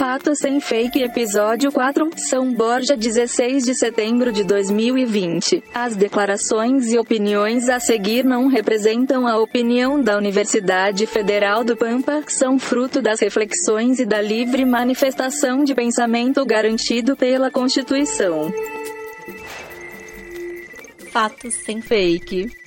Fato Sem Fake Episódio 4, São Borja 16 de setembro de 2020. As declarações e opiniões a seguir não representam a opinião da Universidade Federal do Pampa, são fruto das reflexões e da livre manifestação de pensamento garantido pela Constituição. Fatos Sem Fake.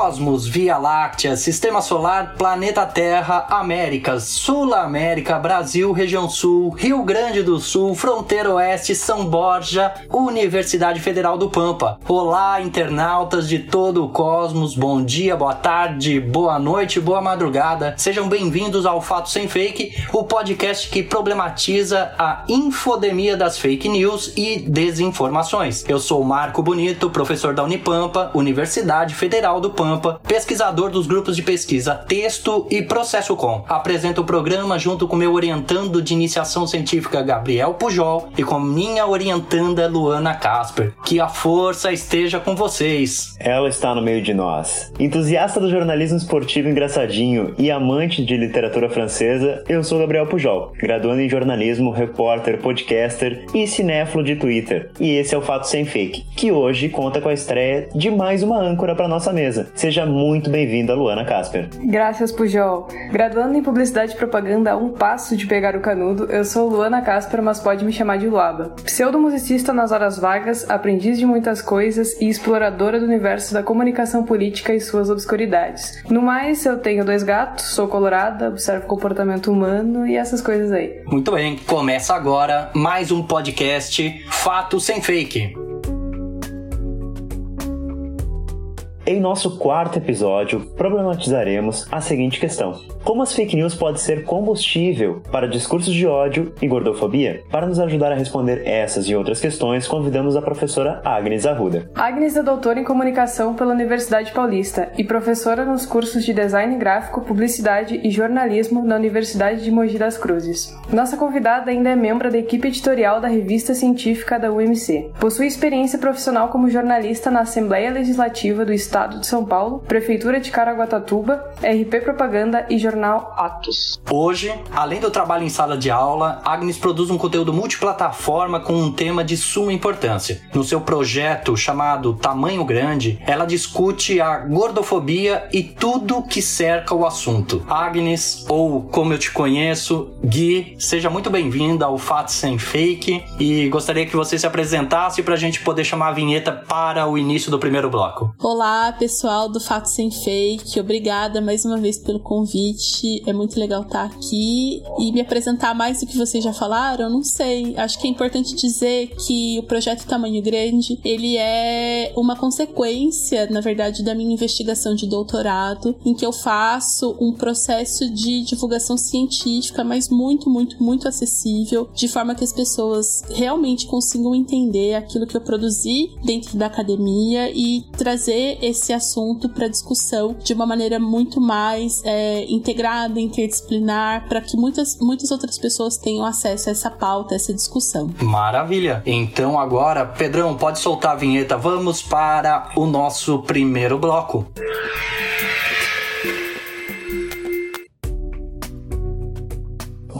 Cosmos, Via Láctea, Sistema Solar, Planeta Terra, Américas, Sul América, Brasil, Região Sul, Rio Grande do Sul, Fronteira Oeste, São Borja, Universidade Federal do Pampa. Olá, internautas de todo o cosmos, bom dia, boa tarde, boa noite, boa madrugada. Sejam bem-vindos ao Fato Sem Fake, o podcast que problematiza a infodemia das fake news e desinformações. Eu sou Marco Bonito, professor da Unipampa, Universidade Federal do Pampa, pesquisador dos grupos de pesquisa Texto e Processo Com. Apresento o programa junto com meu orientando de iniciação científica Gabriel Pujol e com minha orientanda Luana Casper. Que a força esteja com vocês. Ela está no meio de nós. Entusiasta do jornalismo esportivo engraçadinho e amante de literatura francesa, eu sou Gabriel Pujol, graduando em jornalismo, repórter, podcaster e cinéfilo de Twitter. E esse é o Fato Sem Fake, que hoje conta com a estreia de mais uma âncora para nossa mesa. Seja muito bem-vinda, Luana Casper. Graças, Pujol. Graduando em Publicidade e Propaganda a um passo de pegar o canudo, eu sou Luana Casper, mas pode me chamar de Luaba. Pseudo-musicista nas horas vagas, aprendiz de muitas coisas e exploradora do universo da comunicação política e suas obscuridades. No mais, eu tenho dois gatos, sou colorada, observo comportamento humano e essas coisas aí. Muito bem, começa agora mais um podcast Fato Sem Fake. Em nosso quarto episódio, problematizaremos a seguinte questão: Como as fake news podem ser combustível para discursos de ódio e gordofobia? Para nos ajudar a responder essas e outras questões, convidamos a professora Agnes Arruda. Agnes é doutora em comunicação pela Universidade Paulista e professora nos cursos de design gráfico, publicidade e jornalismo na Universidade de Mogi das Cruzes. Nossa convidada ainda é membro da equipe editorial da revista científica da UMC. Possui experiência profissional como jornalista na Assembleia Legislativa do Estado Estado de São Paulo, Prefeitura de Caraguatatuba, RP Propaganda e Jornal Atos. Hoje, além do trabalho em sala de aula, Agnes produz um conteúdo multiplataforma com um tema de suma importância. No seu projeto chamado Tamanho Grande, ela discute a gordofobia e tudo que cerca o assunto. Agnes, ou como eu te conheço, Gui, seja muito bem-vinda ao Fato Sem Fake e gostaria que você se apresentasse para a gente poder chamar a vinheta para o início do primeiro bloco. Olá, pessoal do Fato Sem Fake. Obrigada mais uma vez pelo convite. É muito legal estar aqui e me apresentar mais do que vocês já falaram. Não sei. Acho que é importante dizer que o projeto Tamanho Grande ele é uma consequência, na verdade, da minha investigação de doutorado, em que eu faço um processo de divulgação científica, mas muito, muito, muito acessível, de forma que as pessoas realmente consigam entender aquilo que eu produzi dentro da academia e trazer esse assunto para discussão de uma maneira muito mais é, integrada, interdisciplinar, para que muitas, muitas outras pessoas tenham acesso a essa pauta, a essa discussão. Maravilha! Então agora, Pedrão, pode soltar a vinheta. Vamos para o nosso primeiro bloco.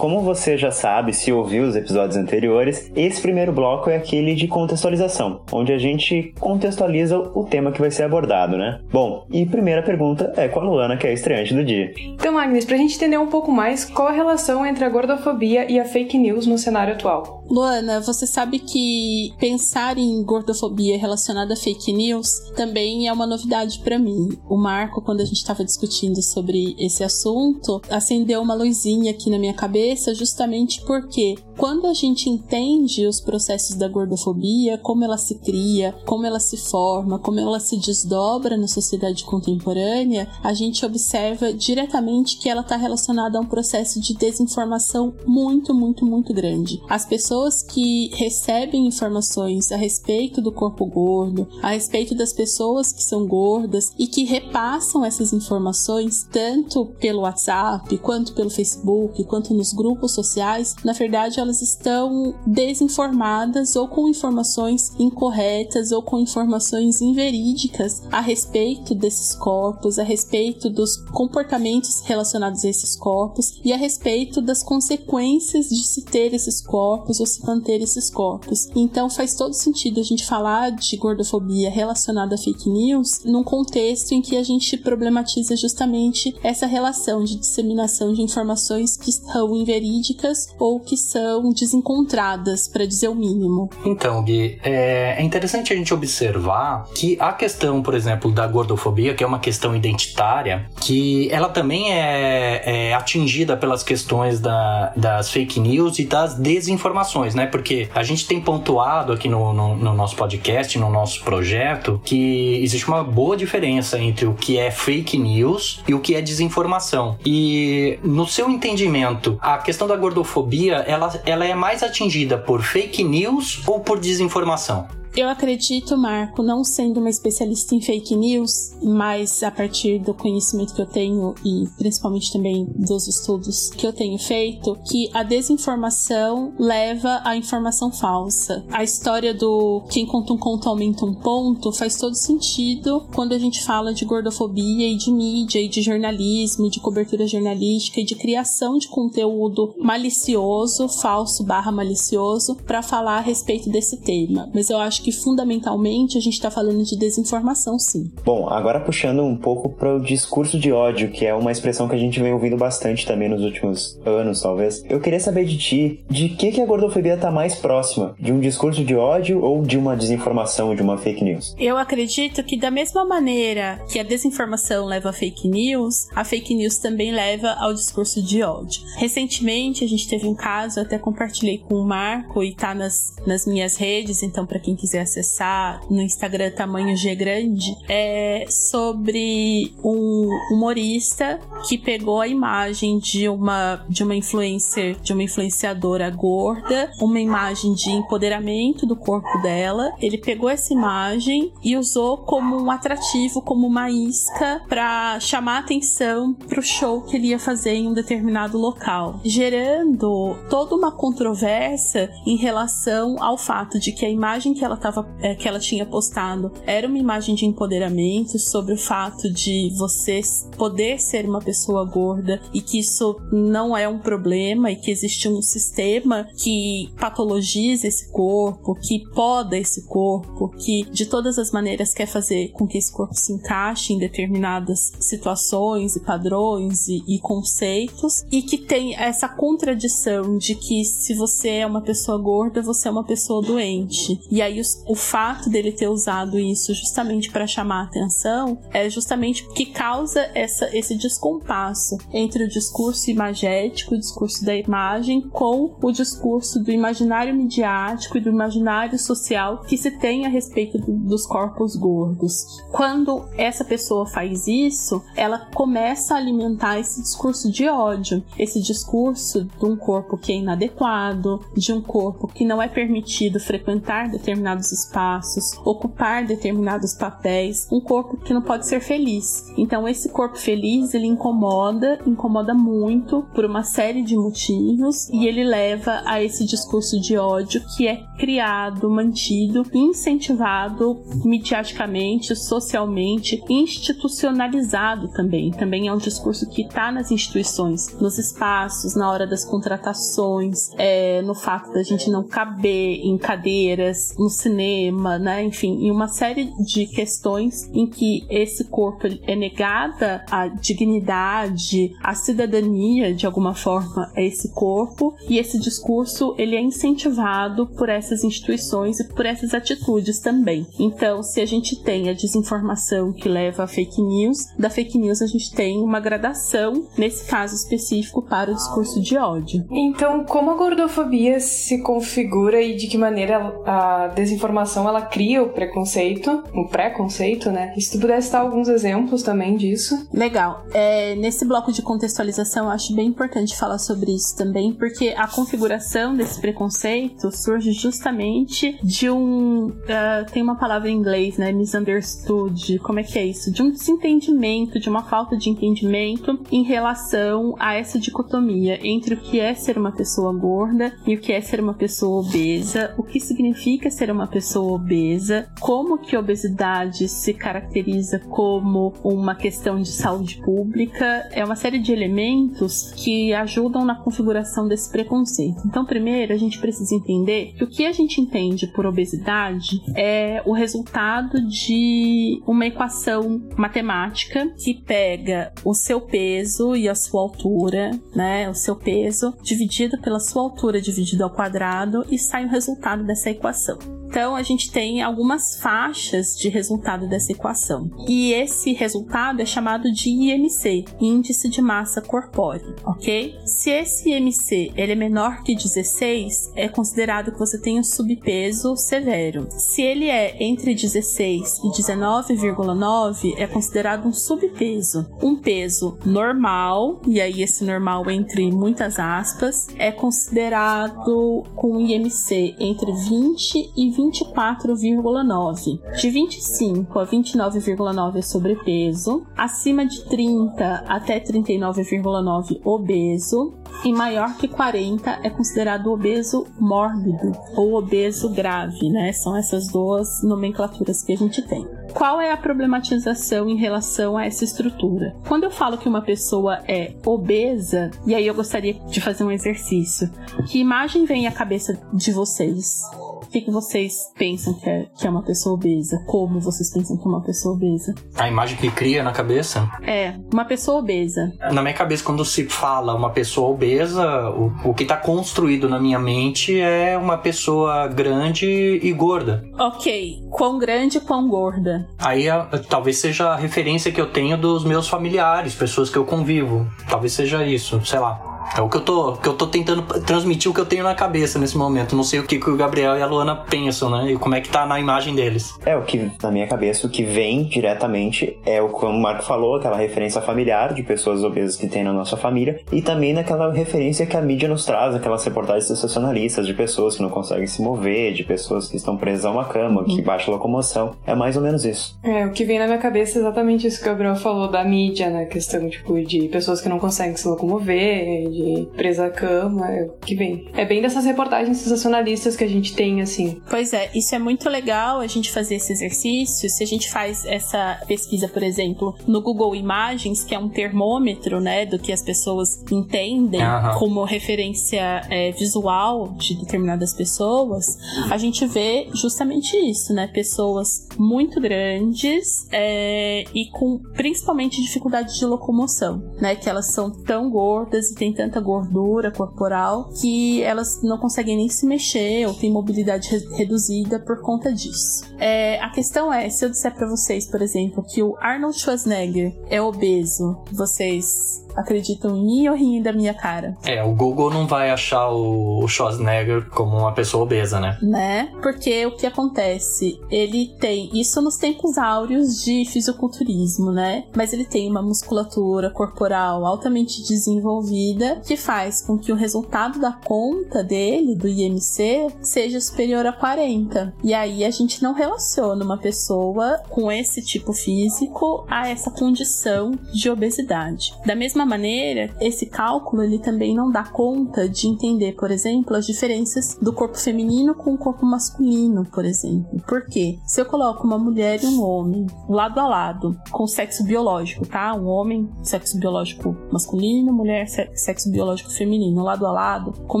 Como você já sabe, se ouviu os episódios anteriores, esse primeiro bloco é aquele de contextualização, onde a gente contextualiza o tema que vai ser abordado, né? Bom, e primeira pergunta é com a Luana, que é a estreante do dia. Então, Agnes, pra gente entender um pouco mais, qual a relação entre a gordofobia e a fake news no cenário atual? Luana, você sabe que pensar em gordofobia relacionada a fake news também é uma novidade para mim. O Marco, quando a gente estava discutindo sobre esse assunto, acendeu uma luzinha aqui na minha cabeça, justamente porque quando a gente entende os processos da gordofobia, como ela se cria, como ela se forma, como ela se desdobra na sociedade contemporânea, a gente observa diretamente que ela está relacionada a um processo de desinformação muito, muito, muito grande. As pessoas que recebem informações a respeito do corpo gordo, a respeito das pessoas que são gordas e que repassam essas informações tanto pelo WhatsApp, quanto pelo Facebook, quanto nos grupos sociais, na verdade elas estão desinformadas ou com informações incorretas ou com informações inverídicas a respeito desses corpos, a respeito dos comportamentos relacionados a esses corpos e a respeito das consequências de se ter esses corpos ou se manter esses corpos. Então faz todo sentido a gente falar de gordofobia relacionada a fake news num contexto em que a gente problematiza justamente essa relação de disseminação de informações que são inverídicas ou que são desencontradas, para dizer o mínimo. Então, Gui, é, é interessante a gente observar que a questão, por exemplo, da gordofobia, que é uma questão identitária, que ela também é, é atingida pelas questões da, das fake news e das desinformações, né? Porque a gente tem pontuado aqui no, no, no nosso podcast, no nosso projeto, que existe uma boa diferença entre o que é fake news e o que é desinformação. E no seu entendimento, a questão da gordofobia, ela, ela é mais atingida por fake news ou por desinformação? Eu acredito, Marco, não sendo uma especialista em fake news, mas a partir do conhecimento que eu tenho e principalmente também dos estudos que eu tenho feito, que a desinformação leva à informação falsa. A história do quem conta um conto aumenta um ponto faz todo sentido quando a gente fala de gordofobia e de mídia e de jornalismo, de cobertura jornalística e de criação de conteúdo malicioso, falso barra malicioso, para falar a respeito desse tema. Mas eu acho acho que fundamentalmente a gente está falando de desinformação, sim. Bom, agora puxando um pouco para o discurso de ódio, que é uma expressão que a gente vem ouvindo bastante também nos últimos anos, talvez. Eu queria saber de ti, de que, que a gordofobia está mais próxima? De um discurso de ódio ou de uma desinformação, de uma fake news? Eu acredito que da mesma maneira que a desinformação leva a fake news, a fake news também leva ao discurso de ódio. Recentemente a gente teve um caso, até compartilhei com o Marco e tá nas, nas minhas redes, então para quem quiser quiser acessar no Instagram tamanho G grande, é sobre um humorista que pegou a imagem de uma de uma influencer, de uma influenciadora gorda, uma imagem de empoderamento do corpo dela. Ele pegou essa imagem e usou como um atrativo, como uma isca para chamar atenção para o show que ele ia fazer em um determinado local, gerando toda uma controvérsia em relação ao fato de que a imagem que ela tava, é, que ela tinha postado era uma imagem de empoderamento sobre o fato de você poder ser uma pessoa gorda e que isso não é um problema e que existe um sistema que patologiza esse corpo, que poda esse corpo, que de todas as maneiras quer fazer com que esse corpo se encaixe em determinadas situações e padrões e, e conceitos e que tem essa contradição de que se você é uma pessoa gorda, você é uma pessoa doente. E aí os o fato dele ter usado isso justamente para chamar a atenção é justamente que causa essa, esse descompasso entre o discurso imagético, o discurso da imagem, com o discurso do imaginário midiático e do imaginário social que se tem a respeito do, dos corpos gordos. Quando essa pessoa faz isso, ela começa a alimentar esse discurso de ódio, esse discurso de um corpo que é inadequado, de um corpo que não é permitido frequentar determinados determinados espaços, ocupar determinados papéis, um corpo que não pode ser feliz. Então esse corpo feliz, ele incomoda, incomoda muito por uma série de motivos e ele leva a esse discurso de ódio que é criado, mantido, incentivado midiaticamente, socialmente, institucionalizado também. Também é um discurso que está nas instituições, nos espaços, na hora das contratações, é, no fato da gente não caber em cadeiras, no cinema, né? Enfim, em uma série de questões em que esse corpo é negada a dignidade, a cidadania de alguma forma a esse corpo e esse discurso ele é incentivado por essas instituições e por essas atitudes também. Então, se a gente tem a desinformação que leva a fake news, da fake news a gente tem uma gradação nesse caso específico para o discurso de ódio. Então, como a gordofobia se configura e de que maneira a desinformação informação ela cria o preconceito, o preconceito, né? E se tu pudesse dar alguns exemplos também disso. Legal. É, nesse bloco de contextualização, eu acho bem importante falar sobre isso também, porque a configuração desse preconceito surge justamente de um. Uh, tem uma palavra em inglês, né? Misunderstood. Como é que é isso? De um desentendimento, de uma falta de entendimento em relação a essa dicotomia entre o que é ser uma pessoa gorda e o que é ser uma pessoa obesa, o que significa ser uma pessoa obesa, como que a obesidade se caracteriza como uma questão de saúde pública, é uma série de elementos que ajudam na configuração desse preconceito. Então, primeiro, a gente precisa entender que o que a gente entende por obesidade é o resultado de uma equação matemática que pega o seu peso e a sua altura, né, o seu peso dividido pela sua altura dividido ao quadrado e sai o resultado dessa equação. Então a gente tem algumas faixas de resultado dessa equação. E esse resultado é chamado de IMC, índice de massa corpórea, ok? Se esse IMC ele é menor que 16, é considerado que você tem um subpeso severo. Se ele é entre 16 e 19,9, é considerado um subpeso. Um peso normal, e aí esse normal entre muitas aspas, é considerado com IMC entre 20 e 24,9. De 25 a 29,9 é sobrepeso, acima de 30 até 39,9 obeso e maior que 40 é considerado obeso mórbido ou obeso grave, né? São essas duas nomenclaturas que a gente tem. Qual é a problematização em relação a essa estrutura? Quando eu falo que uma pessoa é obesa, e aí eu gostaria de fazer um exercício, que imagem vem à cabeça de vocês? O que, que vocês pensam que é, que é uma pessoa obesa? Como vocês pensam que é uma pessoa obesa? A imagem que cria na cabeça? É, uma pessoa obesa. Na minha cabeça, quando se fala uma pessoa obesa, o, o que está construído na minha mente é uma pessoa grande e gorda. Ok, quão grande e quão gorda? Aí a, talvez seja a referência que eu tenho dos meus familiares, pessoas que eu convivo. Talvez seja isso, sei lá. É o que eu tô, que eu tô tentando transmitir o que eu tenho na cabeça nesse momento. Não sei o que, que o Gabriel e a Luana pensam, né? E como é que tá na imagem deles. É, o que, na minha cabeça, o que vem diretamente é o que o Marco falou, aquela referência familiar de pessoas obesas que tem na nossa família, e também naquela referência que a mídia nos traz, aquelas reportagens sensacionalistas de pessoas que não conseguem se mover, de pessoas que estão presas a uma cama, que baixa locomoção. É mais ou menos isso. É, o que vem na minha cabeça é exatamente isso que o Gabriel falou da mídia, né? Questão, tipo, de pessoas que não conseguem se locomover, de presa à cama, é o que vem. É bem dessas reportagens sensacionalistas que a gente tem, assim. Pois é, isso é muito legal a gente fazer esse exercício. Se a gente faz essa pesquisa, por exemplo, no Google Imagens, que é um termômetro, né, do que as pessoas entendem Aham. como referência é, visual de determinadas pessoas, a gente vê justamente isso, né? Pessoas muito grandes é, e com principalmente dificuldade de locomoção, né? Que elas são tão gordas e têm tanta gordura corporal que elas não conseguem nem se mexer ou têm mobilidade re- reduzida por conta disso. É, a questão é, se eu disser pra vocês, por exemplo, que o Arnold Schwarzenegger é obeso, vocês acreditam em mim ou riem da minha cara? É, o Google não vai achar o, Schwarzenegger como uma pessoa obesa, né? né? Porque o que acontece? Ele tem isso nos tempos áureos de fisiculturismo, né? Mas ele tem uma musculatura corporal altamente desenvolvida que faz com que o resultado da conta dele, do IMC, seja superior a 40. E aí a gente não relaciona uma pessoa com esse tipo físico a essa condição de obesidade. Da mesma maneira, esse cálculo ele também não dá conta de entender, por exemplo, as diferenças do corpo feminino com o corpo masculino, por exemplo. Por quê? Se eu coloco uma mulher e um homem lado a lado, com sexo biológico, tá? Um homem, sexo biológico masculino, mulher, se- sexo biológico feminino, lado a lado, com o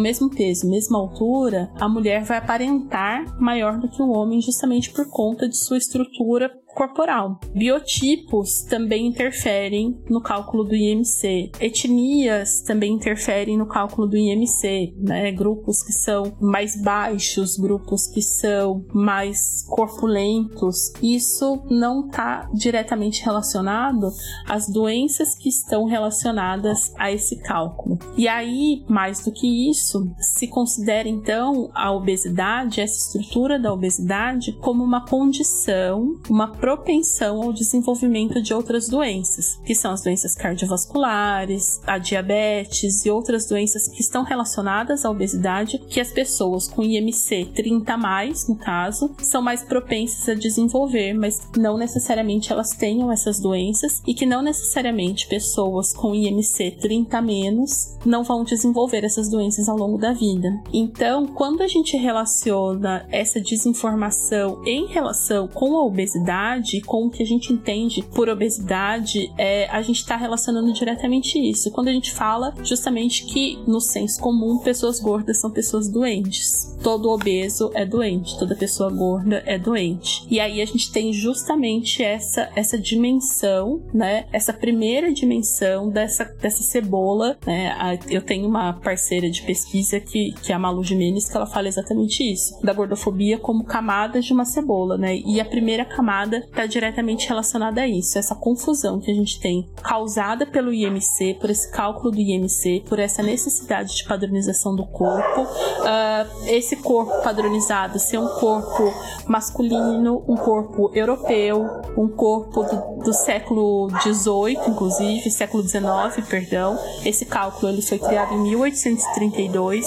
mesmo peso, mesma altura, a mulher vai aparentar maior do que o homem justamente por conta de sua estrutura corporal. Biotipos também interferem no cálculo do IMC. Etnias também interferem no cálculo do IMC, né? Grupos que são mais baixos, grupos que são mais corpulentos. Isso não está diretamente relacionado às doenças que estão relacionadas a esse cálculo. E aí, mais do que isso, se considera então a obesidade, essa estrutura da obesidade, como uma condição, uma propensão ao desenvolvimento de outras doenças, que são as doenças cardiovasculares, a diabetes e outras doenças que estão relacionadas à obesidade, que as pessoas com IMC 30 mais, no caso, são mais propensas a desenvolver, mas não necessariamente elas tenham essas doenças e que não necessariamente pessoas com IMC 30 menos não vão desenvolver essas doenças ao longo da vida. Então, quando a gente relaciona essa desinformação em relação com a obesidade, com o que a gente entende por obesidade, é, a gente está relacionando diretamente isso. Quando a gente fala justamente que no senso comum pessoas gordas são pessoas doentes. Todo obeso é doente, toda pessoa gorda é doente. E aí a gente tem justamente essa essa dimensão, né? Essa primeira dimensão dessa dessa cebola, né? Eu tenho uma parceira de pesquisa que, que é a Malu Jimenez, que ela fala exatamente isso, da gordofobia como camadas de uma cebola, né? E a primeira camada está diretamente relacionada a isso, essa confusão que a gente tem causada pelo IMC, por esse cálculo do IMC, por essa necessidade de padronização do corpo, uh, esse corpo padronizado ser um corpo masculino, um corpo europeu, um corpo do, do século XVIII, inclusive, século XIX, perdão. Esse cálculo ele foi criado em 1832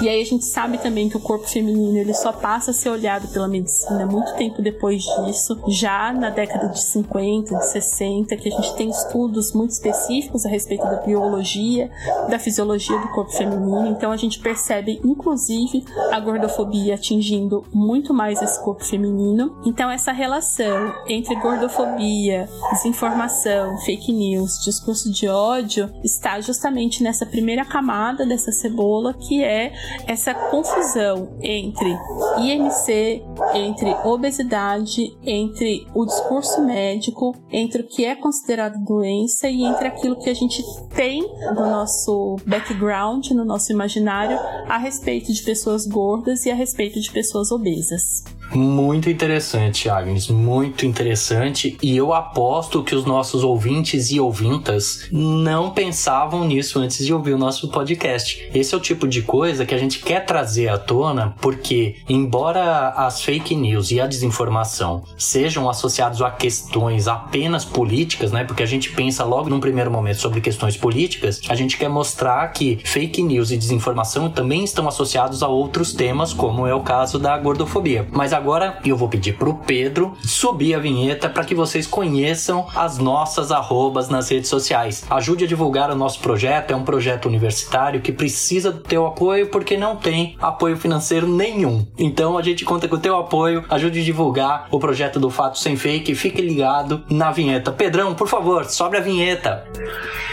e aí a gente sabe também que o corpo feminino ele só passa a ser olhado pela medicina muito tempo depois disso, já na década de 50, de 60, que a gente tem estudos muito específicos a respeito da biologia, da fisiologia do corpo feminino. Então a gente percebe, inclusive, a gordofobia atingindo muito mais esse corpo feminino. Então essa relação entre gordofobia, desinformação, fake news, discurso de ódio está justamente nessa primeira camada dessa cebola que é essa confusão entre IMC, entre obesidade, entre o discurso médico, entre o que é considerado doença e entre aquilo que a gente tem no nosso background, no nosso imaginário, a respeito de pessoas gordas e a respeito de pessoas obesas. Muito interessante, Agnes, muito interessante. E eu aposto que os nossos ouvintes e ouvintas não pensavam nisso antes de ouvir o nosso podcast. Esse é o tipo de coisa que a gente quer trazer à tona, porque, embora as fake news e a desinformação sejam associados a questões apenas políticas, né? Porque a gente pensa logo num primeiro momento sobre questões políticas, a gente quer mostrar que fake news e desinformação também estão associados a outros temas, como é o caso da gordofobia. Mas agora eu vou pedir pro Pedro subir a vinheta para que vocês conheçam as nossas arrobas nas redes sociais. Ajude a divulgar o nosso projeto, é um projeto universitário que precisa do teu apoio porque não tem apoio financeiro nenhum. Então a gente conta com o teu apoio, ajude a divulgar o projeto do Fato Sem Fake, fique ligado na vinheta. Pedrão, por favor, sobe a vinheta.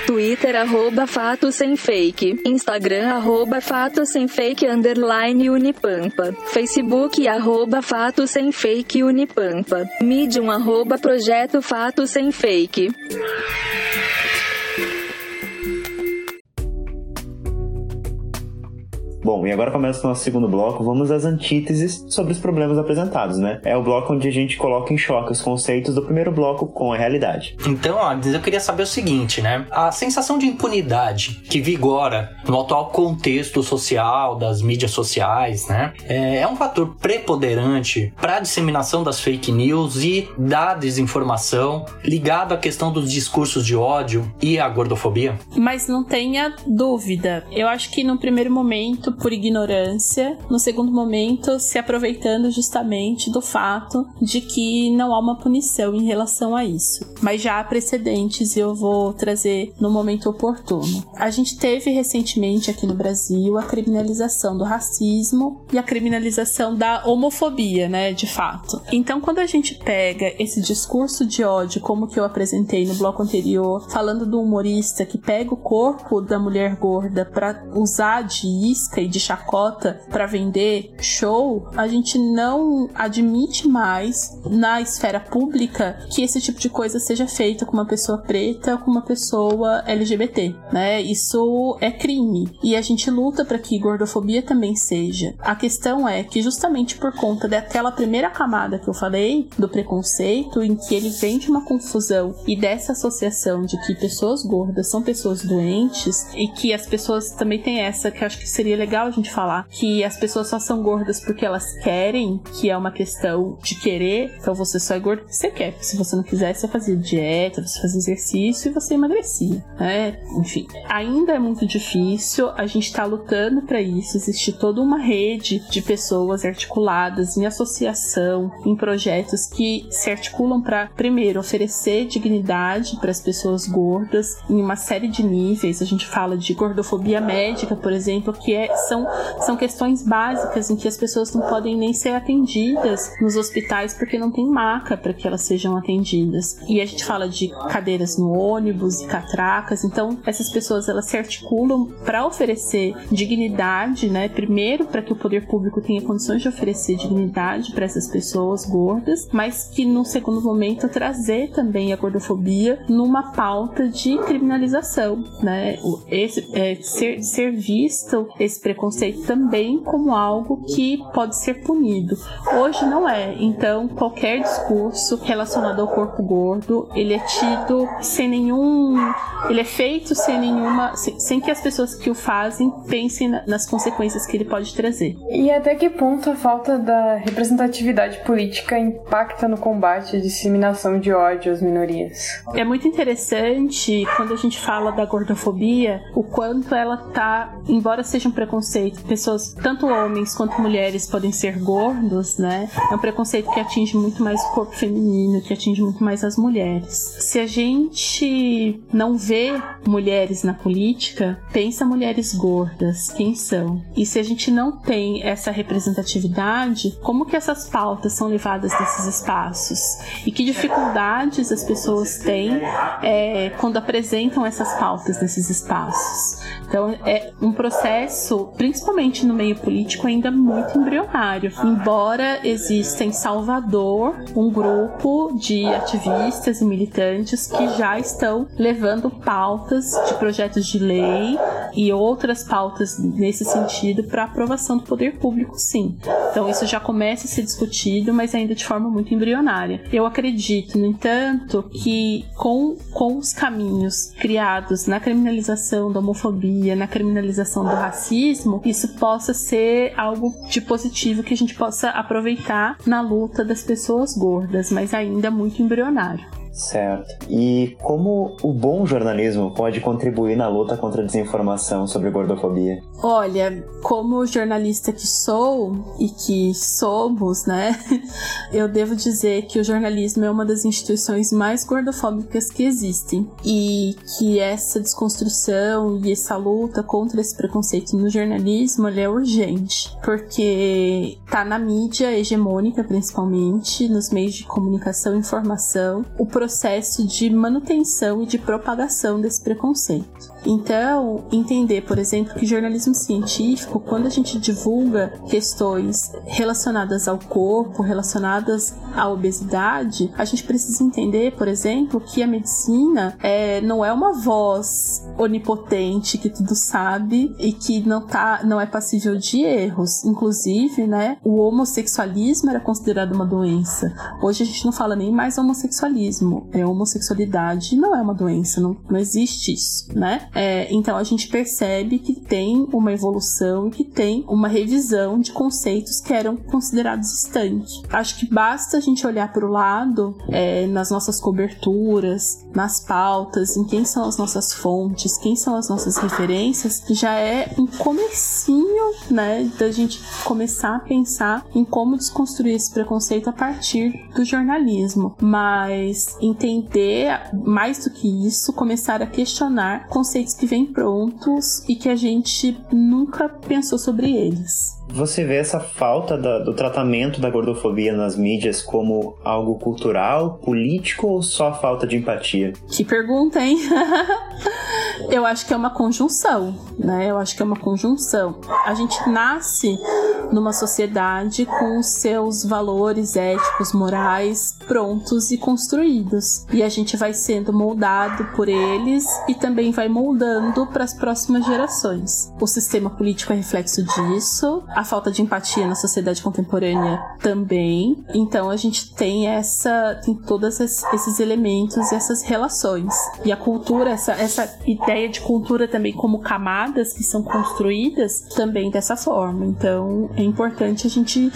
Twitter, arroba Fato Sem Fake. Instagram, arroba Fato Sem Fake, underline Unipampa. Facebook, arroba Fato Sem Fake Unipampa. Medium, arroba Projeto Fato Sem Fake. Bom, e agora começa o nosso segundo bloco. Vamos às antíteses sobre os problemas apresentados, né? É o bloco onde a gente coloca em choque os conceitos do primeiro bloco com a realidade. Então, Agnes, eu queria saber o seguinte, né? A sensação de impunidade que vigora no atual contexto social, das mídias sociais, né? É um fator preponderante para a disseminação das fake news e da desinformação ligado à questão dos discursos de ódio e à gordofobia? Mas não tenha dúvida. Eu acho que no primeiro momento por ignorância, no segundo momento, se aproveitando justamente do fato de que não há uma punição em relação a isso. Mas já há precedentes e eu vou trazer no momento oportuno. A gente teve recentemente aqui no Brasil a criminalização do racismo e a criminalização da homofobia, né, de fato. Então, quando a gente pega esse discurso de ódio, como que eu apresentei no bloco anterior, falando do humorista que pega o corpo da mulher gorda para usar de isca e de chacota para vender show, a gente não admite mais na esfera pública que esse tipo de coisa seja feita com uma pessoa preta ou com uma pessoa LGBT, né? Isso é crime e a gente luta para que gordofobia também seja. A questão é que justamente por conta daquela primeira camada que eu falei do preconceito, em que ele vem de uma confusão e dessa associação de que pessoas gordas são pessoas doentes e que as pessoas também têm essa que acho que seria legal a gente falar que as pessoas só são gordas porque elas querem, que é uma questão de querer. Então você só é gordo porque você quer. Se você não quiser, você fazia dieta, você fazia exercício e você emagrecia, né? Enfim, ainda é muito difícil. A gente está lutando para isso. Existe toda uma rede de pessoas articuladas em associação, em projetos que se articulam para primeiro oferecer dignidade para as pessoas gordas em uma série de níveis. A gente fala de gordofobia médica, por exemplo, que é, são, são questões básicas em que as pessoas não podem nem ser atendidas nos hospitais porque não tem maca para que elas sejam atendidas. E a gente fala de cadeiras no ônibus e catracas. Então, essas pessoas elas se articulam para oferecer dignidade, né? Primeiro, para que o poder público tenha condições de oferecer dignidade para essas pessoas gordas, mas que no segundo momento trazer também a gordofobia numa pauta de criminalização, né? Esse, é, ser, ser visto esse preconceito também como algo que pode ser punido. Hoje não é. Então, qualquer discurso relacionado ao corpo gordo, ele é tido sem nenhum, ele é feito sem nenhuma, sem, sem que as pessoas que o fazem pensem nas consequências que ele pode trazer. E até que ponto a falta da representatividade política impacta no combate à disseminação de ódio às minorias? É muito interessante quando a gente fala da gordofobia, o quanto ela tá, embora seja um preconceito, pessoas, tanto homens quanto mulheres podem ser gordos, né? É um preconceito que atinge muito mais o corpo feminino, que atinge muito mais as mulheres. Se a gente não vê mulheres na política, pensa mulheres gordas, quem são? E se a gente não tem essa representatividade, como que essas pautas são levadas nesses espaços? E que dificuldades as pessoas têm é, quando apresentam essas pautas nesses espaços? Então é um processo, principalmente no meio político, ainda muito embrionário. Embora exista em Salvador um grupo de ativistas e militantes que já estão levando pautas de projetos de lei e outras pautas nesse sentido para aprovação do poder público, sim. Então isso já começa a ser discutido, mas ainda de forma muito embrionária. Eu acredito, no entanto, que com, com os caminhos criados na criminalização da homofobia, na criminalização do racismo, isso possa ser algo de positivo que a gente possa aproveitar na luta das pessoas gordas, mas ainda muito embrionário. Certo. E como o bom jornalismo pode contribuir na luta contra a desinformação sobre gordofobia? Olha, como jornalista que sou e que somos, né? Eu devo dizer que o jornalismo é uma das instituições mais gordofóbicas que existem e que essa desconstrução e essa luta contra esse preconceito no jornalismo é urgente, porque tá na mídia hegemônica principalmente, nos meios de comunicação e informação, o processo de manutenção e de propagação desse preconceito. Então, entender, por exemplo, que jornalismo científico, quando a gente divulga questões relacionadas ao corpo, relacionadas à obesidade, a gente precisa entender, por exemplo, que a medicina é, não é uma voz onipotente que tudo sabe e que não tá, não é passível de erros. Inclusive, né, o homossexualismo era considerado uma doença. Hoje a gente não fala nem mais homossexualismo, é homossexualidade não é uma doença, não, não existe isso, né? É, então a gente percebe que tem uma evolução e que tem uma revisão de conceitos que eram considerados estanques. Acho que basta a gente olhar para o lado é, nas nossas coberturas, nas pautas, em quem são as nossas fontes, quem são as nossas referências, já é um comecinho, né, da gente começar a pensar em como desconstruir esse preconceito a partir do jornalismo. Mas entender mais do que isso, começar a questionar conceitos conceitos que vêm prontos e que a gente nunca pensou sobre eles. Você vê essa falta da, do tratamento da gordofobia nas mídias como algo cultural, político ou só falta de empatia? Que pergunta, hein? Eu acho que é uma conjunção, né? Eu acho que é uma conjunção. A gente nasce numa sociedade com seus valores éticos, morais prontos e construídos. E a gente vai sendo moldado por eles e também vai moldando para as próximas gerações. O sistema político é reflexo disso, a falta de empatia na sociedade contemporânea também. Então a gente tem essa tem todos esses elementos essas relações. E a cultura, essa, essa ideia de cultura também como camadas que são construídas também dessa forma. Então é importante a gente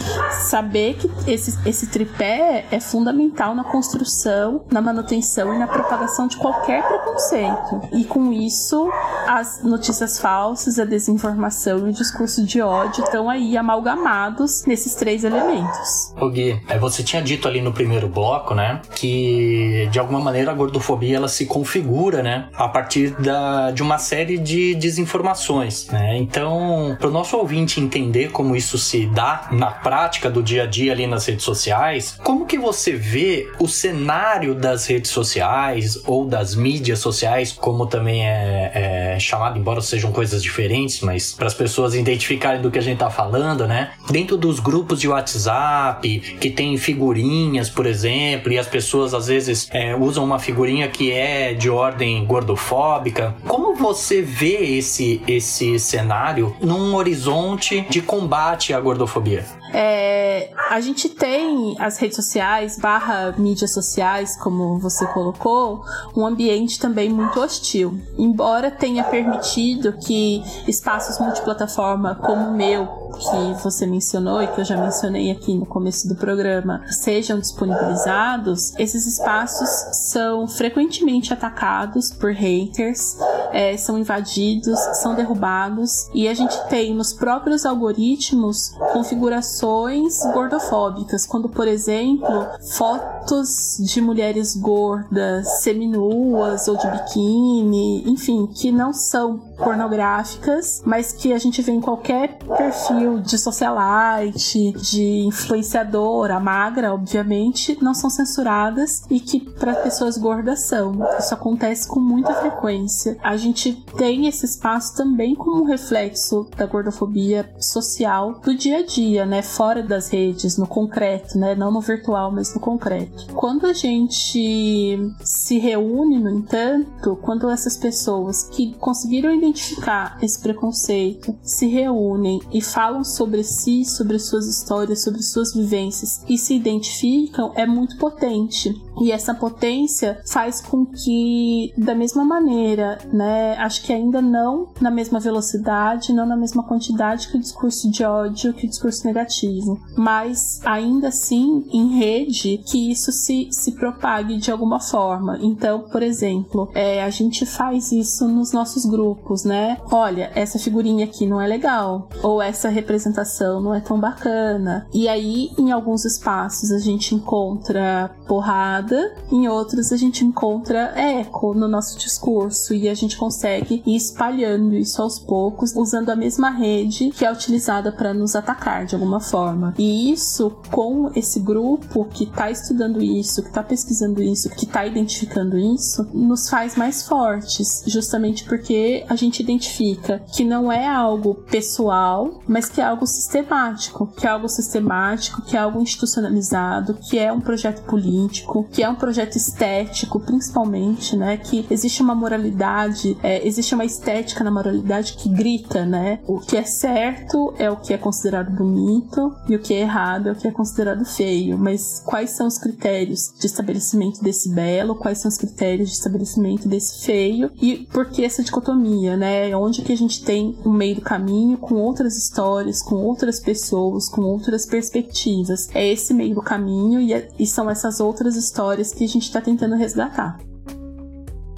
saber que esse, esse tripé é fundamental na construção, na manutenção e na propagação de qualquer preconceito. E com isso, as notícias falsas, a desinformação e o discurso de ódio estão aí amalgamados nesses três elementos. O Gui, é, você tinha dito ali no primeiro bloco, né, que de alguma maneira a gordofobia ela se configura, né, a partir da, de uma série de desinformações, né? Então, para o nosso ouvinte entender como isso se dá na prática do dia a dia ali nas redes sociais, como que você vê o cenário das redes sociais ou das mídias sociais, como também é, é chamado, embora sejam coisas diferentes, mas para as pessoas identificarem do que a gente tá falando, né? Dentro dos grupos de WhatsApp, que tem figurinhas, por exemplo, e as pessoas às vezes é, usam uma figurinha que é de ordem gordofóbica. Como você vê esse, esse cenário num horizonte de combate à gordofobia? É, a gente tem as redes sociais, barra mídias sociais, como você colocou, um ambiente também muito hostil. Embora tenha permitido que espaços multiplataforma como o meu que você mencionou e que eu já mencionei aqui no começo do programa sejam disponibilizados, esses espaços são frequentemente atacados por haters, é, são invadidos, são derrubados e a gente tem nos próprios algoritmos configurações gordofóbicas, quando, por exemplo, fotos de mulheres gordas, seminuas ou de biquíni, enfim, que não são pornográficas, mas que a gente vê em qualquer perfil de socialite, de influenciadora, magra, obviamente, não são censuradas e que para pessoas gordas são. Isso acontece com muita frequência. A gente tem esse espaço também como um reflexo da gordofobia social do dia a dia, né? Fora das redes, no concreto, né? Não no virtual, mas no concreto. Quando a gente se reúne, no entanto, quando essas pessoas que conseguiram identificar esse preconceito se reúnem e falam sobre si, sobre suas histórias, sobre suas vivências e se identificam é muito potente. E essa potência faz com que, da mesma maneira, né, acho que ainda não na mesma velocidade, não na mesma quantidade que o discurso de ódio, que o discurso negativo, mas ainda assim em rede que isso se, se propague de alguma forma. Então, por exemplo, é, a gente faz isso nos nossos grupos, né? Olha, essa figurinha aqui não é legal, ou essa representação não é tão bacana. E aí, em alguns espaços, a gente encontra porrada, em outros, a gente encontra eco no nosso discurso e a gente consegue ir espalhando isso aos poucos, usando a mesma rede que é utilizada para nos atacar de alguma forma. E isso, com esse grupo que está estudando isso, que está pesquisando isso, que está identificando isso, nos faz mais fortes, justamente porque a gente identifica que não é algo pessoal, mas que é algo sistemático, que é algo sistemático, que é algo institucionalizado, que é um projeto político, que é um projeto estético, principalmente, né? Que existe uma moralidade, é, existe uma estética na moralidade que grita, né? O que é certo é o que é considerado bonito e o que é errado é o que é considerado feio. Mas quais são os critérios de estabelecimento desse belo? Quais são os critérios de estabelecimento desse feio? E por que essa dicotomia, né? Onde que a gente tem um meio do caminho com outras histórias histórias, com outras pessoas, com outras perspectivas. É esse meio do caminho e, é, e são essas outras histórias que a gente está tentando resgatar.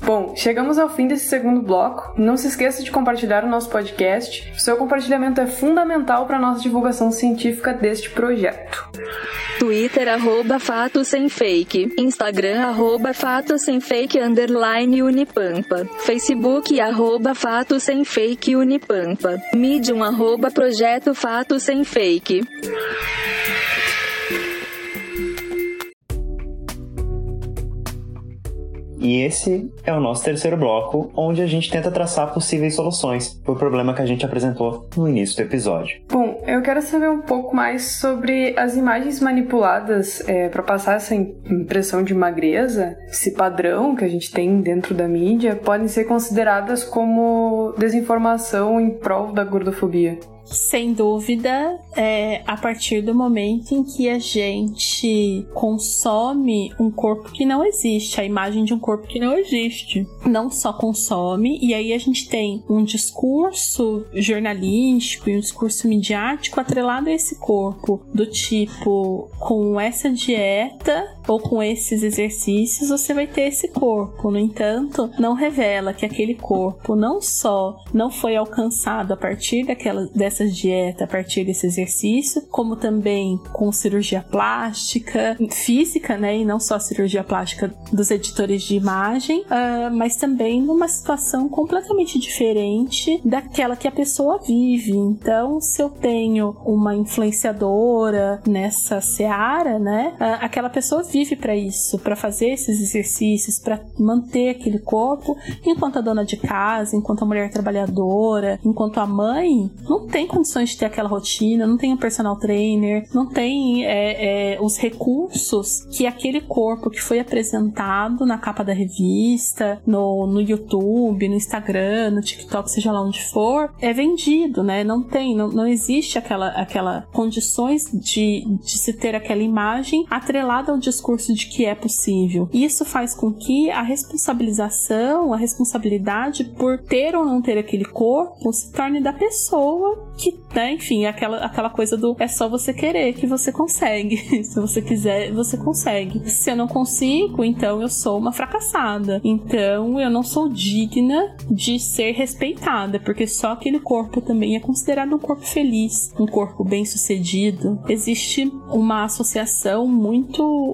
Bom, chegamos ao fim desse segundo bloco. Não se esqueça de compartilhar o nosso podcast. O seu compartilhamento é fundamental para a nossa divulgação científica deste projeto. Twitter, arroba Fato Sem Fake. Instagram, arroba Fato Sem Fake, underline Unipampa. Facebook, arroba Fato Sem Fake Unipampa. Medium, arroba Projeto Fato Sem Fake. E esse é o nosso terceiro bloco, onde a gente tenta traçar possíveis soluções para o problema que a gente apresentou no início do episódio. Bom, eu quero saber um pouco mais sobre as imagens manipuladas é, para passar essa impressão de magreza, esse padrão que a gente tem dentro da mídia, podem ser consideradas como desinformação em prol da gordofobia. Sem dúvida, é a partir do momento em que a gente consome um corpo que não existe, a imagem de um corpo que não existe. Não só consome, e aí a gente tem um discurso jornalístico e um discurso midiático atrelado a esse corpo, do tipo, com essa dieta ou com esses exercícios você vai ter esse corpo. No entanto, não revela que aquele corpo não só não foi alcançado a partir daquela dessa dieta, a partir desse exercício, como também com cirurgia plástica, física, né, e não só cirurgia plástica dos editores de imagem, uh, mas também numa situação completamente diferente daquela que a pessoa vive. Então, se eu tenho uma influenciadora nessa seara, né, uh, aquela pessoa para isso, para fazer esses exercícios, para manter aquele corpo, enquanto a dona de casa, enquanto a mulher trabalhadora, enquanto a mãe, não tem condições de ter aquela rotina, não tem um personal trainer, não tem é, é, os recursos que aquele corpo que foi apresentado na capa da revista, no, no YouTube, no Instagram, no TikTok, seja lá onde for, é vendido, né? Não tem, não, não existe aquela, aquela condições de, de se ter aquela imagem atrelada ao discurso de que é possível. Isso faz com que a responsabilização, a responsabilidade por ter ou não ter aquele corpo se torne da pessoa que, né, enfim, aquela, aquela coisa do é só você querer que você consegue. se você quiser, você consegue. Se eu não consigo, então eu sou uma fracassada. Então eu não sou digna de ser respeitada, porque só aquele corpo também é considerado um corpo feliz, um corpo bem sucedido. Existe uma associação muito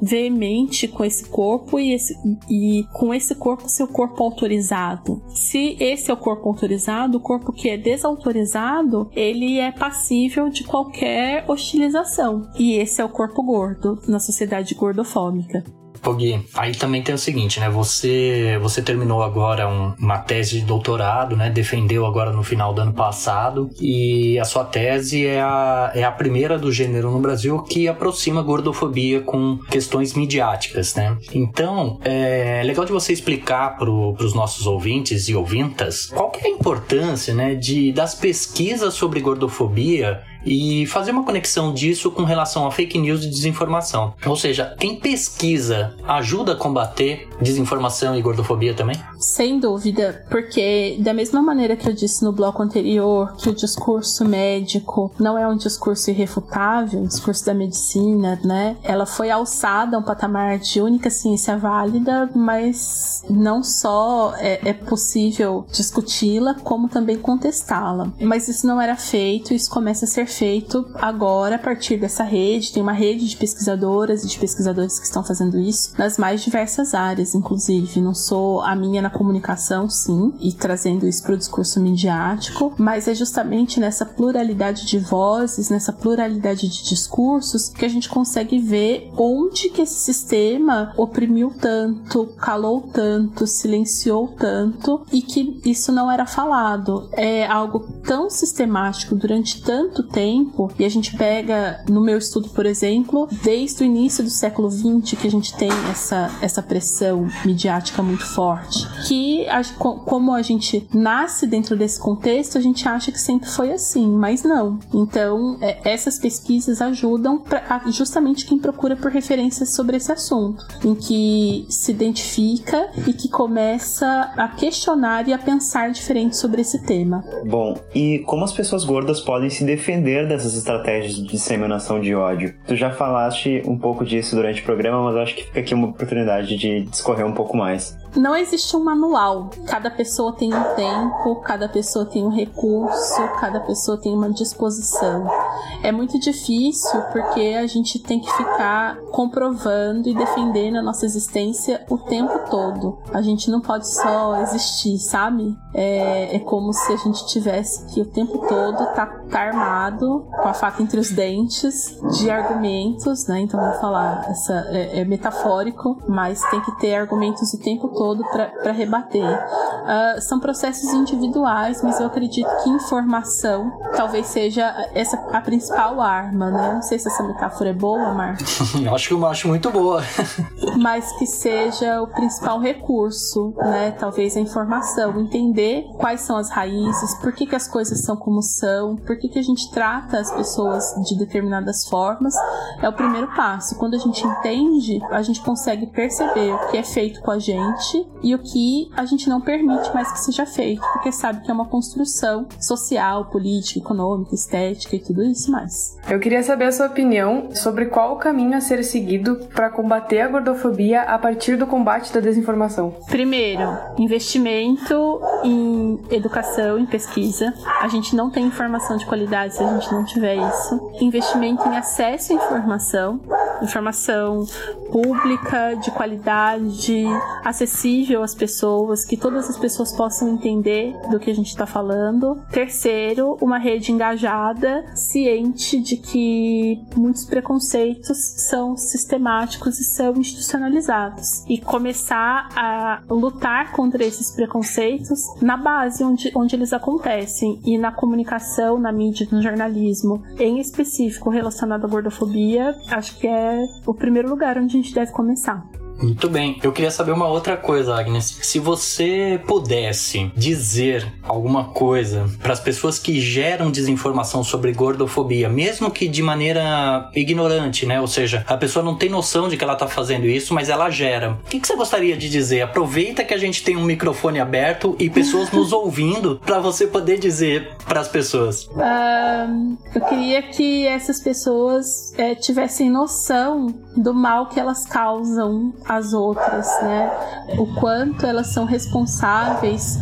com esse corpo e, esse, e com esse corpo seu corpo autorizado. Se esse é o corpo autorizado, o corpo que é desautorizado, ele é passível de qualquer hostilização. E esse é o corpo gordo na sociedade gordofóbica. Pogui, aí também tem o seguinte, né? Você, você terminou agora um, uma tese de doutorado, né? Defendeu agora no final do ano passado e a sua tese é a, é a primeira do gênero no Brasil que aproxima gordofobia com questões midiáticas, né? Então, é legal de você explicar para os nossos ouvintes e ouvintas qual que é a importância, né? De, das pesquisas sobre gordofobia e fazer uma conexão disso com relação a fake news e desinformação. Ou seja, quem pesquisa ajuda a combater desinformação e gordofobia também? Sem dúvida, porque da mesma maneira que eu disse no bloco anterior que o discurso médico não é um discurso irrefutável, um discurso da medicina, né? Ela foi alçada a um patamar de única ciência válida, mas não só é, é possível discuti-la, como também contestá-la. Mas isso não era feito, isso começa a ser feito agora a partir dessa rede. Tem uma rede de pesquisadoras e de pesquisadores que estão fazendo isso nas mais diversas áreas, inclusive. Não sou a minha na comunicação, sim, e trazendo isso para o discurso midiático, mas é justamente nessa pluralidade de vozes, nessa pluralidade de discursos que a gente consegue ver onde que esse sistema oprimiu tanto, calou tanto, silenciou tanto e que isso não era falado. É algo tão sistemático durante tanto tempo tempo, e a gente pega no meu estudo, por exemplo, desde o início do século XX que a gente tem essa, essa pressão midiática muito forte, que como a gente nasce dentro desse contexto, a gente acha que sempre foi assim, mas não. Então, é, essas pesquisas ajudam pra, justamente quem procura por referências sobre esse assunto, em que se identifica e que começa a questionar e a pensar diferente sobre esse tema. Bom, e como as pessoas gordas podem se defender dessas estratégias de disseminação de ódio. Tu já falaste um pouco disso durante o programa, mas acho que fica aqui uma oportunidade de discorrer um pouco mais não existe um manual. Cada pessoa tem um tempo, cada pessoa tem um recurso, cada pessoa tem uma disposição. É muito difícil porque a gente tem que ficar comprovando e defendendo a nossa existência o tempo todo. A gente não pode só existir, sabe? É, é como se a gente tivesse que o tempo todo tá, tá armado com a faca entre os dentes de argumentos, né? Então vou falar, essa é, é metafórico, mas tem que ter argumentos o tempo todo todo para rebater. Uh, são processos individuais, mas eu acredito que informação talvez seja essa a principal arma, né? Não sei se essa metáfora é boa, Marcos. eu acho que eu acho muito boa. mas que seja o principal recurso, né? Talvez a informação, entender quais são as raízes, por que, que as coisas são como são, por que, que a gente trata as pessoas de determinadas formas, é o primeiro passo. Quando a gente entende, a gente consegue perceber o que é feito com a gente e o que a gente não permite mais que seja feito, porque sabe que é uma construção social, política, econômica, estética e tudo isso mais. Eu queria saber a sua opinião sobre qual o caminho a ser seguido para combater a gordofobia a partir do combate da desinformação. Primeiro, investimento em educação, em pesquisa. A gente não tem informação de qualidade se a gente não tiver isso. Investimento em acesso à informação, informação pública, de qualidade, acessível às pessoas, que todas as pessoas possam entender do que a gente está falando. Terceiro, uma rede engajada, ciente de que muitos preconceitos são sistemáticos e são institucionalizados. E começar a lutar contra esses preconceitos na base onde, onde eles acontecem e na comunicação, na mídia, no jornalismo, em específico relacionado à gordofobia, acho que é o primeiro lugar onde a gente deve começar. Muito bem. Eu queria saber uma outra coisa, Agnes. Se você pudesse dizer alguma coisa para as pessoas que geram desinformação sobre gordofobia, mesmo que de maneira ignorante, né? Ou seja, a pessoa não tem noção de que ela está fazendo isso, mas ela gera. O que, que, você gostaria de dizer? Aproveita que a gente tem um microfone aberto e pessoas nos ouvindo para você poder dizer para as pessoas. Um, eu queria que essas pessoas é, tivessem noção do mal que elas causam às outras, né? O quanto elas são responsáveis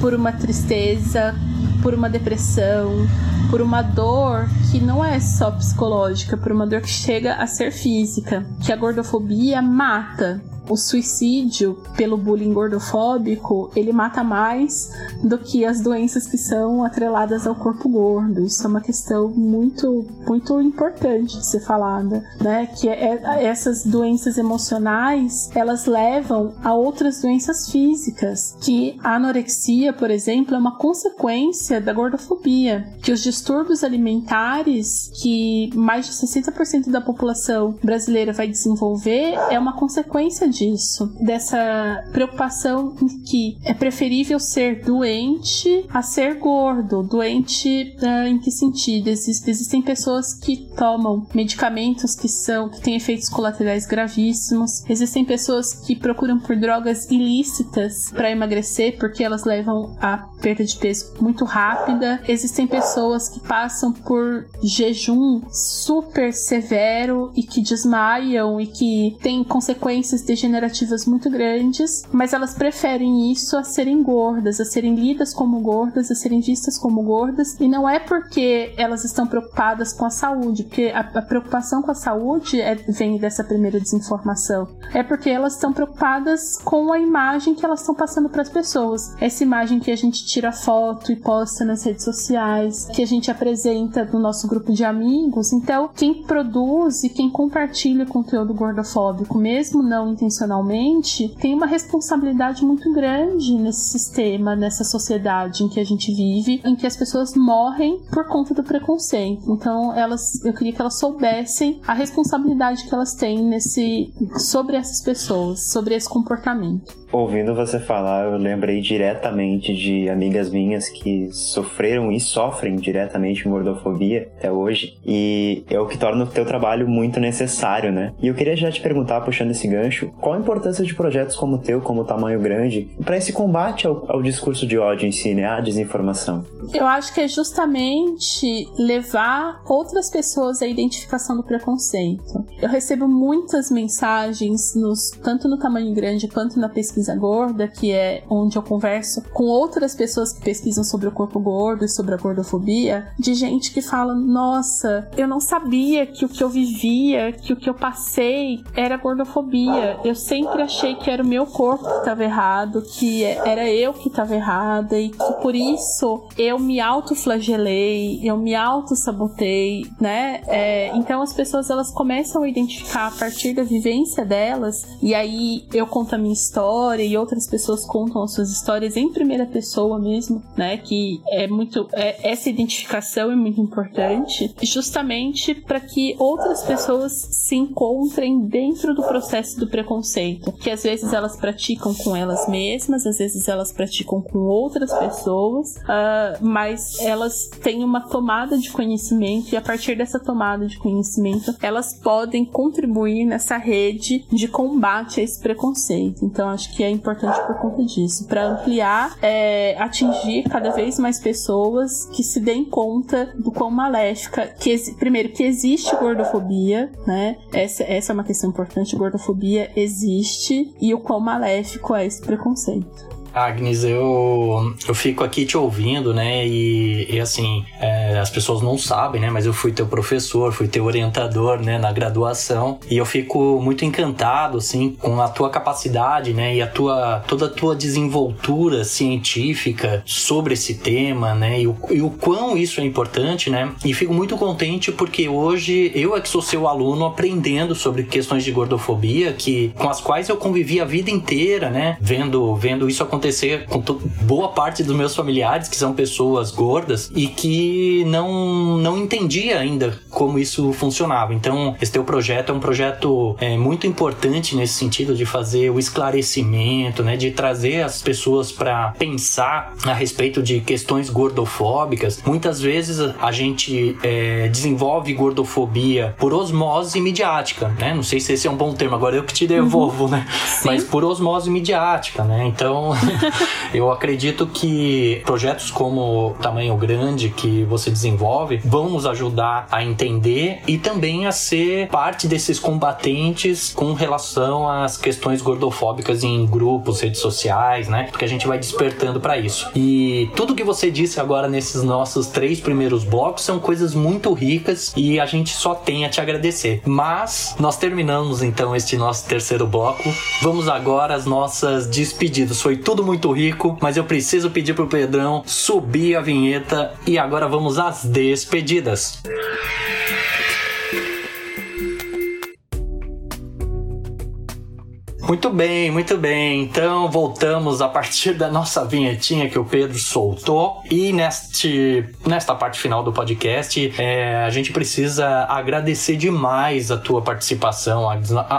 por uma tristeza, por uma depressão, por uma dor que não é só psicológica, por uma dor que chega a ser física, que a gordofobia mata, o suicídio pelo bullying gordofóbico, ele mata mais do que as doenças que são atreladas ao corpo gordo. Isso é uma questão muito, muito importante de ser falada, né? Que é, é, essas doenças emocionais, elas levam a outras doenças físicas, que a anorexia, por exemplo, é uma consequência da gordofobia, que os distúrbios alimentares que mais de 60% da população brasileira vai desenvolver é uma consequência disso, dessa preocupação em que é preferível ser doente a ser gordo. Doente uh, em que sentido? Existe, existem pessoas que tomam medicamentos que são que têm efeitos colaterais gravíssimos. Existem pessoas que procuram por drogas ilícitas para emagrecer porque elas levam a perda de peso muito rápida. Existem pessoas que passam por jejum super severo e que desmaiam e que têm consequências degenerativas degenerativas muito grandes, mas elas preferem isso a serem gordas, a serem lidas como gordas, a serem vistas como gordas, e não é porque elas estão preocupadas com a saúde, porque a, a preocupação com a saúde é, vem dessa primeira desinformação, é porque elas estão preocupadas com a imagem que elas estão passando para as pessoas. Essa imagem que a gente tira foto e posta nas redes sociais, que a gente apresenta no nosso grupo de amigos. Então, quem produz e quem compartilha conteúdo gordofóbico, mesmo não intencionalmente, intencionalmente, tem uma responsabilidade muito grande nesse sistema, nessa sociedade em que a gente vive, em que as pessoas morrem por conta do preconceito. Então, elas, eu queria que elas soubessem a responsabilidade que elas têm nesse sobre essas pessoas, sobre esse comportamento. Ouvindo você falar, eu lembrei diretamente de amigas minhas que sofreram e sofrem diretamente gordofobia até hoje, e é o que torna o teu trabalho muito necessário, né? E eu queria já te perguntar, puxando esse gancho, qual a importância de projetos como o teu, como o Tamanho Grande, para esse combate ao, ao, discurso de ódio em si, né? À desinformação? Eu acho que é justamente levar outras pessoas à identificação do preconceito. Eu recebo muitas mensagens, nos, tanto no Tamanho Grande quanto na pesquisa pesquisa gorda, que é onde eu converso com outras pessoas que pesquisam sobre o corpo gordo e sobre a gordofobia, de gente que fala: Nossa, eu não sabia que o que eu vivia, que o que eu passei era gordofobia. Eu sempre achei que era o meu corpo que estava errado, que era eu que estava errada e que por isso eu me autoflagelei, eu me auto-sabotei, né? É, então as pessoas elas começam a identificar a partir da vivência delas, e aí eu conto a minha história história e outras pessoas contam as suas histórias em primeira pessoa mesmo, né? Que é muito. É, essa identificação é muito importante, justamente para que outras pessoas se encontrem dentro do processo do preconceito, que às vezes elas praticam com elas mesmas, às vezes elas praticam com outras pessoas, uh, mas elas têm uma tomada de conhecimento e a partir dessa tomada de conhecimento elas podem contribuir nessa rede de combate a esse preconceito. Então acho que é importante por conta disso, para ampliar, é, atingir cada vez mais pessoas que se deem conta do quão maléfica, que primeiro que existe gordofobia, né? Essa, essa é uma questão importante. Gordofobia existe e o quão maléfico é esse preconceito. Agnes, eu, eu fico aqui te ouvindo, né? E, e assim, é, as pessoas não sabem, né? Mas eu fui teu professor, fui teu orientador, né? Na graduação. E eu fico muito encantado, assim, com a tua capacidade, né? E a tua, toda a tua desenvoltura científica sobre esse tema, né? E o, e o quão isso é importante, né? E fico muito contente porque hoje eu é que sou seu aluno aprendendo sobre questões de gordofobia, que, com as quais eu convivi a vida inteira, né? Vendo, vendo isso acontecer acontecer com boa parte dos meus familiares, que são pessoas gordas, e que não, não entendia ainda como isso funcionava. Então, esse teu projeto é um projeto é, muito importante nesse sentido de fazer o esclarecimento, né, de trazer as pessoas para pensar a respeito de questões gordofóbicas. Muitas vezes a gente é, desenvolve gordofobia por osmose midiática, né? Não sei se esse é um bom termo, agora eu que te devolvo, uhum. né? Sim. Mas por osmose midiática, né? Então, eu acredito que projetos como Tamanho Grande que você desenvolve vão nos ajudar a entender e também a ser parte desses combatentes com relação às questões gordofóbicas em grupos, redes sociais, né? Porque a gente vai despertando para isso. E tudo que você disse agora nesses nossos três primeiros blocos são coisas muito ricas e a gente só tem a te agradecer. Mas nós terminamos então este nosso terceiro bloco. Vamos agora às nossas despedidas. Foi tudo muito rico, mas eu preciso pedir pro Pedrão subir a vinheta e agora vamos às despedidas. Muito bem, muito bem. Então voltamos a partir da nossa vinhetinha que o Pedro soltou. E neste, nesta parte final do podcast, é, a gente precisa agradecer demais a tua participação.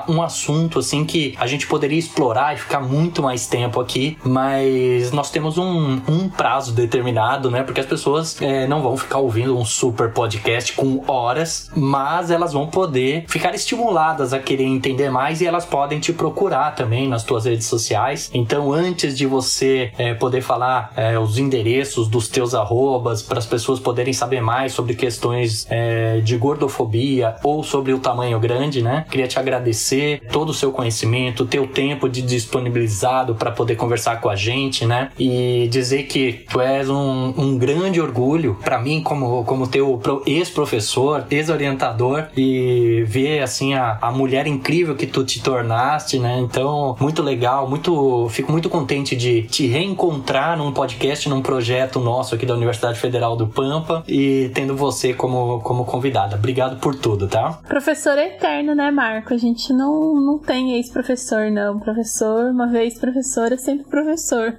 Um assunto assim que a gente poderia explorar e ficar muito mais tempo aqui, mas nós temos um, um prazo determinado, né? Porque as pessoas é, não vão ficar ouvindo um super podcast com horas, mas elas vão poder ficar estimuladas a querer entender mais e elas podem te procurar também nas tuas redes sociais. Então, antes de você é, poder falar é, os endereços dos teus arrobas para as pessoas poderem saber mais sobre questões é, de gordofobia ou sobre o tamanho grande, né? Queria te agradecer todo o seu conhecimento, teu tempo de disponibilizado para poder conversar com a gente, né? E dizer que tu és um, um grande orgulho para mim como como teu ex-professor, ex-orientador e ver assim a, a mulher incrível que tu te tornaste, né? Então, muito legal, muito, fico muito contente de te reencontrar num podcast, num projeto nosso aqui da Universidade Federal do Pampa e tendo você como, como convidada. Obrigado por tudo, tá? Professor eterno, né, Marco? A gente não, não tem ex-professor, não. Professor, uma vez professor, é sempre professor.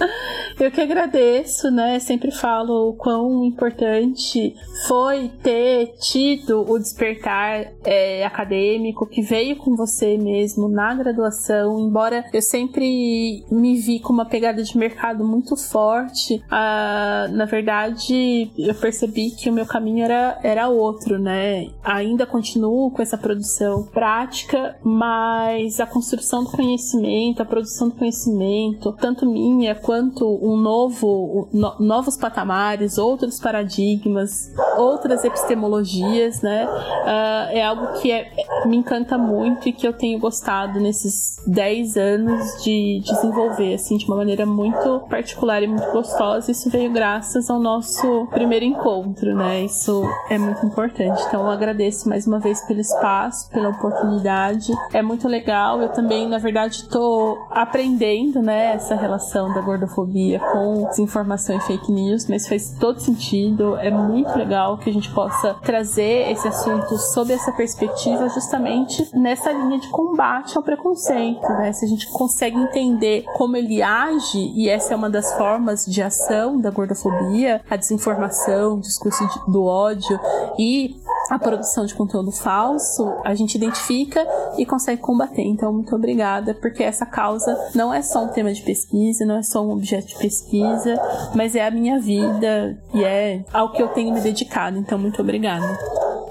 Eu que agradeço, né? Sempre falo o quão importante foi ter tido o despertar é, acadêmico que veio com você mesmo na graduação graduação, embora eu sempre me vi com uma pegada de mercado muito forte, uh, na verdade eu percebi que o meu caminho era, era outro, né? Ainda continuo com essa produção prática, mas a construção do conhecimento, a produção do conhecimento, tanto minha quanto um novo, no, novos patamares, outros paradigmas, outras epistemologias, né? Uh, é algo que é, me encanta muito e que eu tenho gostado nesses 10 anos de desenvolver, assim, de uma maneira muito particular e muito gostosa. Isso veio graças ao nosso primeiro encontro, né? Isso é muito importante. Então, eu agradeço mais uma vez pelo espaço, pela oportunidade. É muito legal. Eu também, na verdade, estou aprendendo, né, essa relação da gordofobia com desinformação e fake news, mas faz todo sentido. É muito legal que a gente possa trazer esse assunto sob essa perspectiva, justamente nessa linha de combate ao preconceito 100%, né? Se a gente consegue entender como ele age, e essa é uma das formas de ação da gordofobia, a desinformação, o discurso do ódio e a produção de conteúdo falso, a gente identifica e consegue combater. Então, muito obrigada, porque essa causa não é só um tema de pesquisa, não é só um objeto de pesquisa, mas é a minha vida e é ao que eu tenho me dedicado. Então, muito obrigada.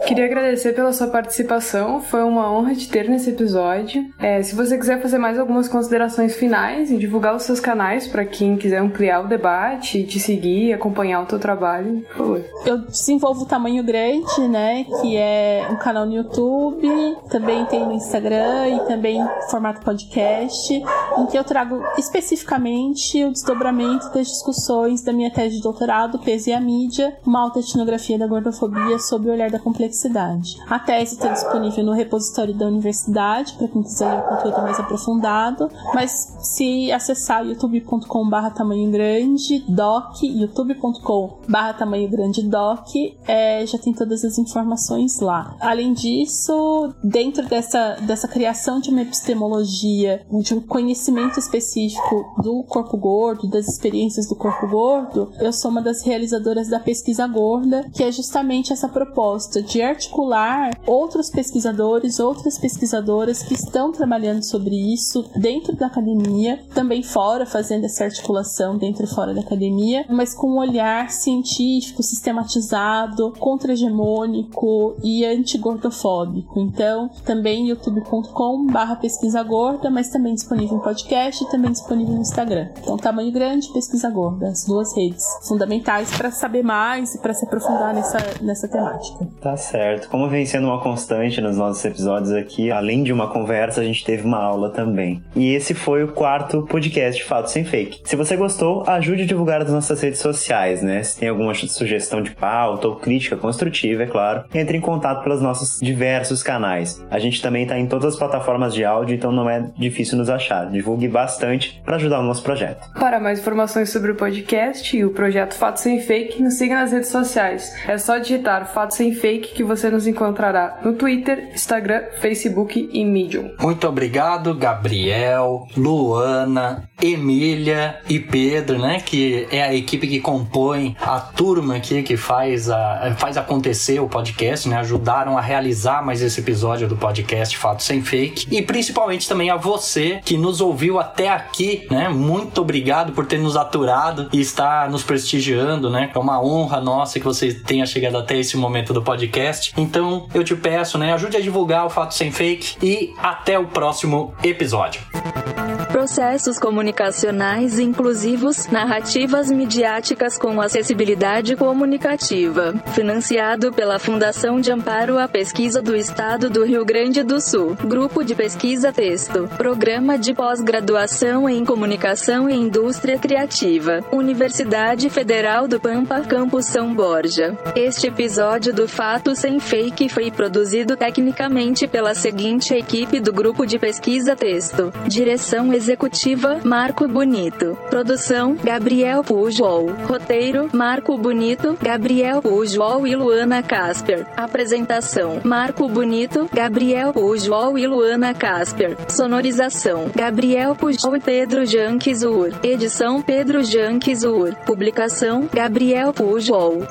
Queria agradecer pela sua participação, foi uma honra te ter nesse episódio. É, se você quiser fazer mais algumas considerações finais e divulgar os seus canais para quem quiser ampliar o debate, te seguir, acompanhar o teu trabalho, por favor. Eu desenvolvo o Tamanho Grande, né, que é um canal no YouTube, também tem no Instagram e também formato podcast, em que eu trago especificamente o desdobramento das discussões da minha tese de doutorado, Peso e a Mídia, uma alta etnografia da gordofobia sob o olhar da complexidade. A tese está disponível no repositório da universidade, para quem quiser ler o conteúdo mais aprofundado, mas se acessar youtube.com/barra tamanho grande doc, youtube.com/barra tamanho grande doc, é, já tem todas as informações lá. Além disso, dentro dessa, dessa criação de uma epistemologia, de um conhecimento específico do corpo gordo, das experiências do corpo gordo, eu sou uma das realizadoras da pesquisa gorda, que é justamente essa proposta de articular outros pesquisadores, outras pesquisadoras que estão trabalhando sobre isso dentro da academia, também fora, fazendo essa articulação dentro e fora da academia, mas com um olhar científico, sistematizado, contra-hegemônico e anti-gordofóbico. Então, também youtube.com/barra pesquisa gorda, mas também disponível em podcast e também disponível no Instagram. Então, tamanho grande, pesquisa gorda, as duas redes fundamentais para saber mais e para se aprofundar nessa, nessa temática. Tá certo certo. Como vem sendo uma constante nos nossos episódios aqui, além de uma conversa, a gente teve uma aula também. E esse foi o quarto podcast Fato Sem Fake. Se você gostou, ajude a divulgar nas nossas redes sociais, né? Se tem alguma sugestão de pauta ou crítica construtiva, é claro, entre em contato pelos nossos diversos canais. A gente também está em todas as plataformas de áudio, então não é difícil nos achar. Divulgue bastante para ajudar o nosso projeto. Para mais informações sobre o podcast e o projeto Fato Sem Fake, nos siga nas redes sociais. É só digitar Fato Sem Fake que você nos encontrará no Twitter, Instagram, Facebook e Medium. Muito obrigado, Gabriel, Luana, Emília e Pedro, né? Que é a equipe que compõe a turma aqui que faz, a, faz acontecer o podcast, né? Ajudaram a realizar mais esse episódio do podcast Fato Sem Fake. E principalmente também a você que nos ouviu até aqui, né? Muito obrigado por ter nos aturado e estar nos prestigiando, né? É uma honra nossa que você tenha chegado até esse momento do podcast. Então eu te peço, né? Ajude a divulgar o Fato Sem Fake e até o próximo episódio. Processos comunicacionais inclusivos, narrativas midiáticas com acessibilidade comunicativa. Financiado pela Fundação de Amparo à Pesquisa do Estado do Rio Grande do Sul. Grupo de Pesquisa Texto. Programa de Pós-Graduação em Comunicação e Indústria Criativa. Universidade Federal do Pampa, Campus São Borja. Este episódio do Fato Sem Fake foi produzido tecnicamente pela seguinte equipe do Grupo de Pesquisa Texto. Direção Executiva, Marco Bonito. Produção, Gabriel Pujol. Roteiro, Marco Bonito, Gabriel Pujol e Luana Casper. Apresentação, Marco Bonito, Gabriel Pujol e Luana Casper. Sonorização, Gabriel Pujol e Pedro Janquizur. Edição Pedro Janquizur. Publicação, Gabriel Pujol.